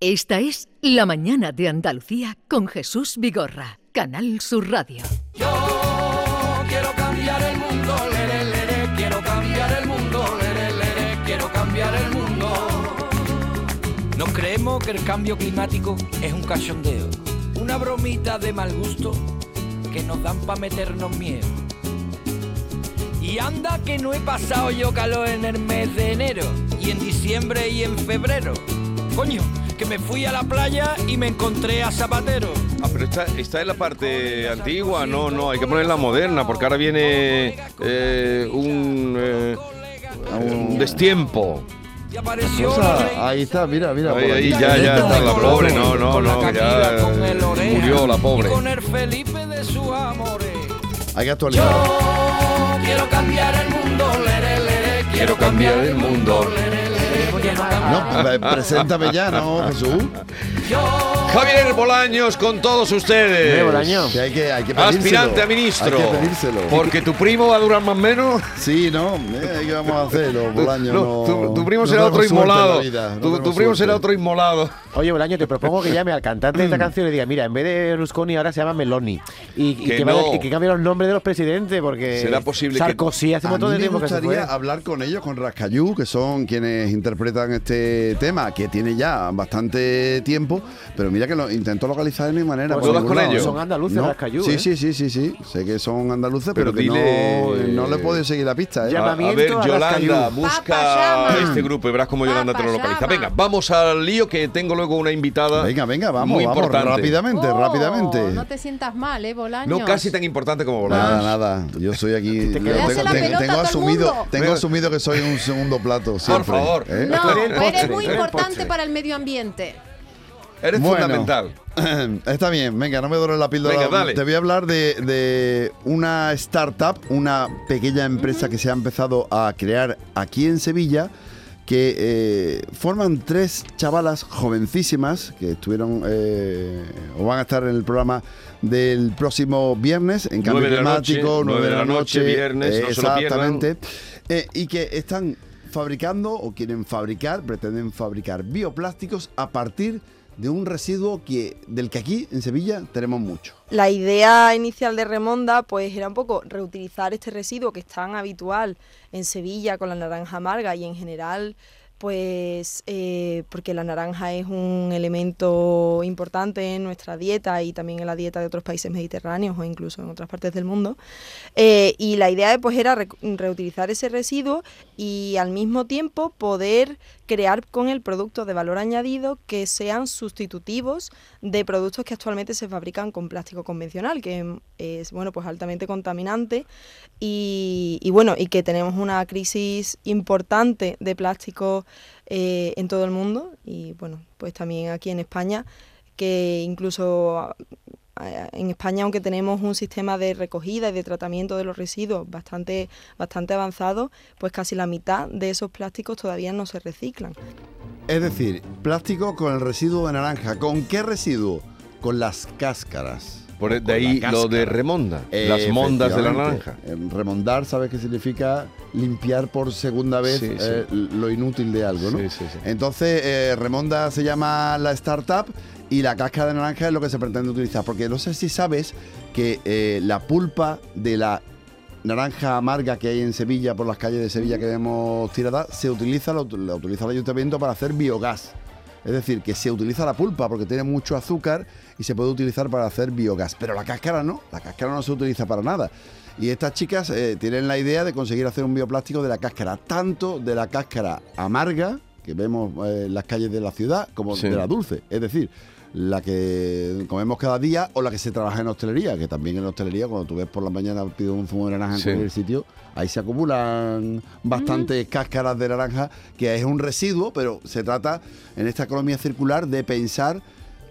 Esta es La Mañana de Andalucía con Jesús Vigorra, Canal Sur Radio. Yo quiero cambiar el mundo, quiero cambiar el mundo, quiero cambiar el mundo. Nos creemos que el cambio climático es un cachondeo, una bromita de mal gusto que nos dan para meternos miedo. Y anda que no he pasado yo calor en el mes de enero, y en diciembre y en febrero. Coño, que me fui a la playa y me encontré a Zapatero. Ah, pero esta, esta es la parte antigua, no, no, hay que ponerla moderna, porque ahora viene eh, un, eh, un destiempo. Y apareció O sea, ahí está, mira, mira. Ahí, por ahí ya, ya está la pobre, no, no, no, ya murió la pobre. Y con el Felipe de sus amores. Hay que actualizar. Yo quiero cambiar el mundo, lere, lere, quiero cambiar el mundo, No, preséntame ya, ¿no, Jesús? Javier Bolaños con todos ustedes. Bolaño. Que hay que, hay que pedírselo. Aspirante a ministro. Hay que pedírselo. Porque tu primo va a durar más o menos. Sí, ¿no? Eh, ¿Qué vamos a hacer? Los Bolaños No, no- tu, tu primo no será otro inmolado. no tu, primo será otro inmolado. Oye, Bolaño, te propongo que llame al cantante de esta canción y diga, mira, en vez de Berlusconi ahora se llama Meloni. Y, y Que que, no. vaya- y que cambie los nombres de los presidentes, porque ¿Será posible que- Sarkozy hace A un montón mí de me tiempo que se gustaría fue. hablar con ellos, con Rascayú, que son quienes interpretan este tema, que tiene ya bastante tiempo, pero mira que lo intento localizar de mi manera. Pues por ¿tú hablas ningún con ellos? Son andaluces, No. Rascayú, Sí, ¿eh? sí, sí, sí, sí. Sé que son andaluces, Pero pero, que dile- no, no le puedo seguir la pista. ¿eh? A, a Llamamiento ver, Yolanda, busca este grupo y verás cómo Yolanda te lo localiza. Venga, vamos al lío que tengo luego una invitada. Venga, venga, vamos, muy vamos, importante. rápidamente, Oh, rápidamente. No te sientas mal, ¿eh, Bolaños? No casi tan importante como Bolaños. Nada, nada. Yo soy aquí. te tengo, asumido, tengo asumido que soy un segundo plato. Siempre, favor. ¿eh? No, Tú eres el eres postre, muy eres importante postre. para el medio ambiente. Eres Bueno. fundamental. Está bien, venga, no me duele la píldora. Venga, dale. Te voy a hablar de, de una startup, una pequeña empresa que se ha empezado a crear aquí en Sevilla, que eh, forman tres chavalas jovencísimas que estuvieron eh, o van a estar en el programa del próximo viernes en cambio Nueve de la noche, climático, nueve de la noche, viernes, no se lo pierdan. exactamente. Eh, y que están fabricando o quieren fabricar, pretenden fabricar bioplásticos a partir de un residuo que del que aquí en Sevilla tenemos mucho. La idea inicial de Remonda pues era un poco reutilizar este residuo que es tan habitual en Sevilla con la naranja amarga y en general pues eh, porque la naranja es un elemento importante en nuestra dieta y también en la dieta de otros países mediterráneos o incluso en otras partes del mundo. Eh, y la idea pues era re- reutilizar ese residuo y al mismo tiempo poder crear con el producto de valor añadido que sean sustitutivos de productos que actualmente se fabrican con plástico convencional, que es bueno pues altamente contaminante y, y, bueno y que tenemos una crisis importante de plástico eh, en todo el mundo y bueno pues también aquí en España que incluso en España, aunque tenemos un sistema de recogida y de tratamiento de los residuos bastante, bastante avanzado, pues casi la mitad de esos plásticos todavía no se reciclan. Es decir, plástico con el residuo de naranja. ¿Con qué residuo? Con las cáscaras. Por de Con ahí lo de remonda. Las mondas de la naranja. Eh, Remondar, ¿sabes qué significa? Limpiar por segunda vez Sí, sí. eh, lo inútil de algo, ¿no? Sí, sí, sí. Entonces, eh, Remonda se llama la startup y la cáscara de naranja es lo que se pretende utilizar. Porque no sé si sabes que la pulpa de la naranja amarga que hay en Sevilla, por las calles de Sevilla que vemos tirada, se utiliza, la, ut- la utiliza el ayuntamiento para hacer biogás. Es decir, que se utiliza la pulpa porque tiene mucho azúcar y se puede utilizar para hacer biogás. Pero la cáscara no, la cáscara no se utiliza para nada. Y estas chicas eh, tienen la idea de conseguir hacer un bioplástico de la cáscara, tanto de la cáscara amarga, que vemos eh, en las calles de la ciudad, como Sí. de la dulce. Es decir, la que comemos cada día o la que se trabaja en hostelería, que también en la hostelería, cuando tú ves por la mañana pido un zumo de naranja en Sí. cualquier sitio, ahí se acumulan bastantes cáscaras de naranja, que es un residuo, pero se trata en esta economía circular de pensar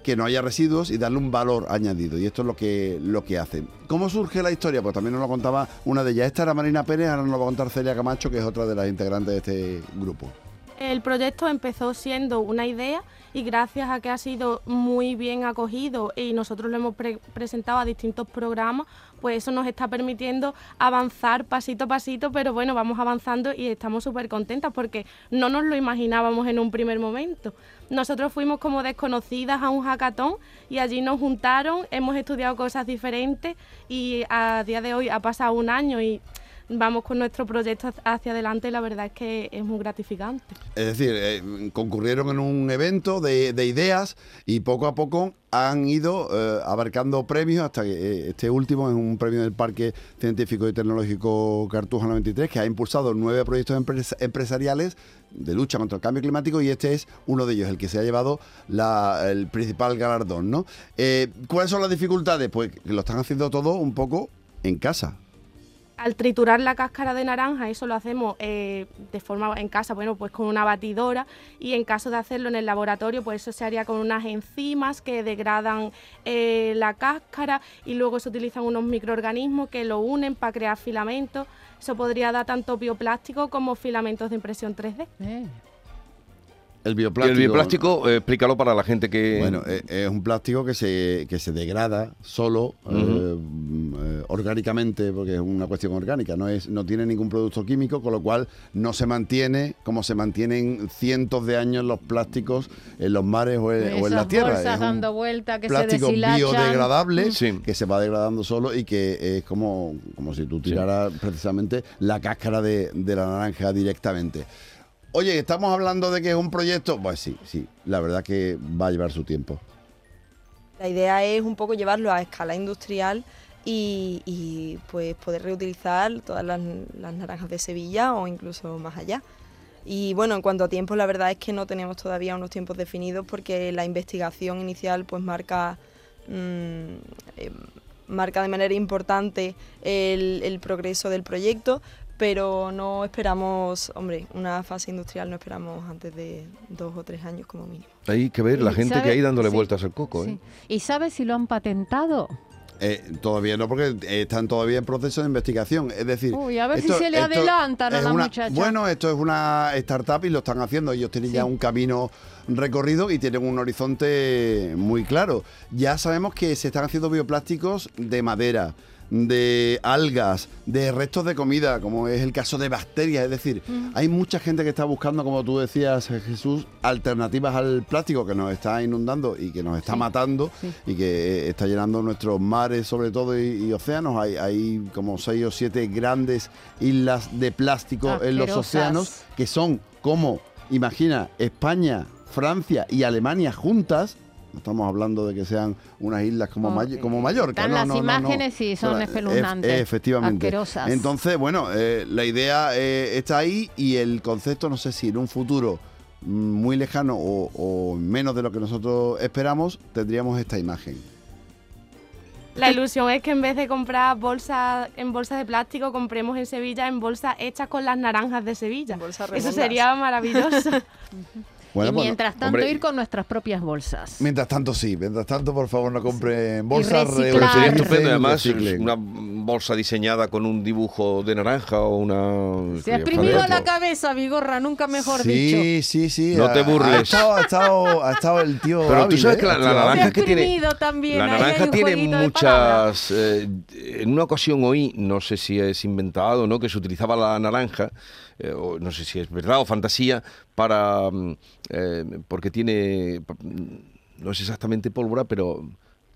que no haya residuos y darle un valor añadido. Y esto es lo que, lo que hacen. ¿Cómo surge la historia? Pues también nos lo contaba una de ellas. Esta era Marina Pérez, ahora nos lo va a contar Celia Camacho, que es otra de las integrantes de este grupo. El proyecto empezó siendo una idea y gracias a que ha sido muy bien acogido y nosotros lo hemos pre- presentado a distintos programas, pues eso nos está permitiendo avanzar pasito a pasito, pero bueno, vamos avanzando y estamos súper contentas porque no nos lo imaginábamos en un primer momento. Nosotros fuimos como desconocidas a un hackathon y allí nos juntaron, hemos estudiado cosas diferentes y a día de hoy ha pasado un año y vamos con nuestro proyecto hacia adelante la verdad es que es muy gratificante. Es decir, eh, concurrieron en un evento de, de ideas y poco a poco han ido eh, abarcando premios hasta que eh, este último es un premio del Parque Científico y Tecnológico Cartuja 93 que ha impulsado nueve proyectos empres- empresariales de lucha contra el cambio climático y este es uno de ellos, el que se ha llevado el principal galardón. ¿no? ¿Cuáles son las dificultades? Pues que lo están haciendo todo un poco en casa. Al triturar la cáscara de naranja, eso lo hacemos eh, de forma en casa, bueno, pues con una batidora y en caso de hacerlo en el laboratorio, pues eso se haría con unas enzimas que degradan eh, la cáscara y luego se utilizan unos microorganismos que lo unen para crear filamentos. Eso podría dar tanto bioplástico como filamentos de impresión 3D. Eh, El Y bioplástico. el bioplástico, eh, explícalo para la gente que... Bueno, eh, es un plástico que se, que se degrada solo orgánicamente, porque es una cuestión orgánica, no, es, no tiene ningún producto químico, con lo cual no se mantiene como se mantienen cientos de años los plásticos en los mares o en, o en la tierra. Es un dando vuelta que plástico biodegradable Sí. que se va degradando solo y que es como, como si tú tiraras precisamente la cáscara de, de la naranja directamente. Oye, estamos hablando de que es un proyecto. Pues sí, sí, la verdad que va a llevar su tiempo. La idea es un poco llevarlo a escala industrial y, y, pues poder reutilizar todas las, las naranjas de Sevilla o incluso más allá. Y bueno, en cuanto a tiempos, la verdad es que no tenemos todavía unos tiempos definidos porque la investigación inicial pues marca, mm, eh, marca de manera importante el, el progreso del proyecto, pero no esperamos, hombre, una fase industrial no esperamos antes de dos o tres años como mínimo. Hay que ver la gente sabe- que hay dándole sí, vueltas al coco, ¿eh? ¿Y sabes si lo han patentado? Eh, todavía no, porque eh, están todavía en proceso de investigación. Es decir, Uy, a ver si se le adelantan a la una- muchacha. Bueno, esto es una startup y lo están haciendo. Ellos tienen ya un camino recorrido y tienen un horizonte muy claro. Ya sabemos que se están haciendo bioplásticos de madera de algas, de restos de comida, como es el caso de bacterias. Es decir, hay mucha gente que está buscando, como tú decías, Jesús, alternativas al plástico que nos está inundando y que nos está Sí, matando sí. y que eh, está llenando nuestros mares, sobre todo, y, y océanos. Hay, hay como seis o siete grandes islas de plástico en los océanos que son como, imagina, España, Francia y Alemania juntas. No estamos hablando de que sean unas islas como, May- como Mallorca. están no, las no, no, no. imágenes, sí, son eh, espeluznantes, ef- efectivamente. asquerosas. Entonces, bueno, eh, la idea eh, está ahí y el concepto, no sé si en un futuro mm, muy lejano o, o menos de lo que nosotros esperamos, tendríamos esta imagen. La ilusión es que en vez de comprar bolsas en bolsas de plástico, compremos en Sevilla en bolsas hechas con las naranjas de Sevilla. Eso sería maravilloso. Bueno, y pues, mientras tanto hombre, ir con nuestras propias bolsas. Mientras tanto, sí. Mientras tanto, por favor, no compren bolsas. Pero sería estupendo, además, una bolsa diseñada con un dibujo de naranja o una... Se ha exprimido la cabeza, Vigorra, nunca mejor sí, dicho. Sí, sí, No te burles. Ha estado, ha estado, ha estado el tío. Pero tú hábil, sabes ¿eh? que la, la tío naranja Se ha que tiene... exprimido también. La naranja tiene palabras. Eh, en una ocasión oí, no sé si es inventado, ¿no? Que se utilizaba la naranja, eh, o no sé si es verdad o fantasía, para... mm, eh, porque tiene... No es exactamente pólvora, pero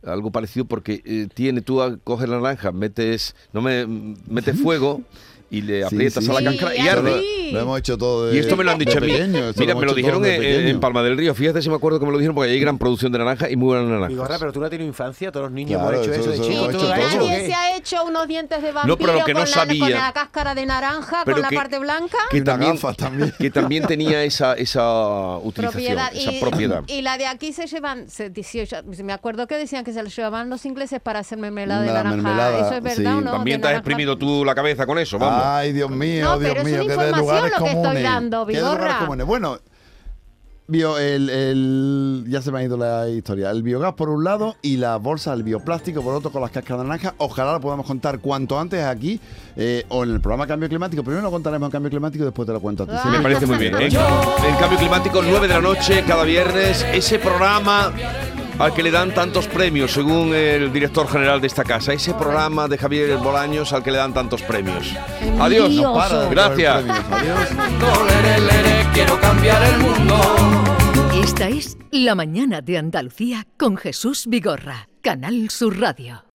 algo parecido porque tiene, tú a- coges la naranja, metes, no me, metes fuego y le aprietas sí. a la Sí, cáscara y arde. Lo hemos hecho todo de Y esto me lo han dicho a mí. pequeño, Mira, lo me lo dijeron en. Palma del Río. Fíjate si me acuerdo que me lo dijeron porque hay gran producción de naranja y muy buenas naranjas. Vigorra, pero tú no has tenido infancia, todos los niños Claro, hemos hecho eso- eso, de chico. hemos ¿tú hecho lo has todos. hecho o Nadie se ha hecho unos dientes de No, vampiro pero lo que no con, la, sabía- con la cáscara de naranja, con la que- parte blanca. que también, gafas también. que también tenía esa, esa utilización, propiedad. esa y, propiedad. y la de aquí se llevan, se, 18, me acuerdo que decían que se lo llevaban los ingleses para hacer mermelada de La naranja. mermelada, ¿Eso es verdad sí. no? También te has naranja- exprimido tú la cabeza con eso, vamos. Ay, Dios mío, No, Dios pero es mío, una información lugares lo que estoy comunes. dando, qué de lugares Vigorra. comunes. Bueno, bio, el, el- ya se me ha ido la historia. El biogás por un lado y la bolsa, el bioplástico por otro con las cáscaras de naranja. Ojalá lo podamos contar cuanto antes aquí eh, o en el programa Cambio Climático. Primero lo contaremos en Cambio Climático y después te lo cuento a ti. Ah. Sí, Me parece muy bien. ¿eh? En Cambio Climático, 9 de la noche, cada viernes, ese programa al que le dan tantos premios, según el director general de esta casa. Ese programa de Javier Bolaños al que le dan tantos premios. Adiós. Para Gracias. premios. Adiós. Quiero cambiar el mundo. Esta es La mañana de Andalucía con Jesús Vigorra, Canal Sur Radio.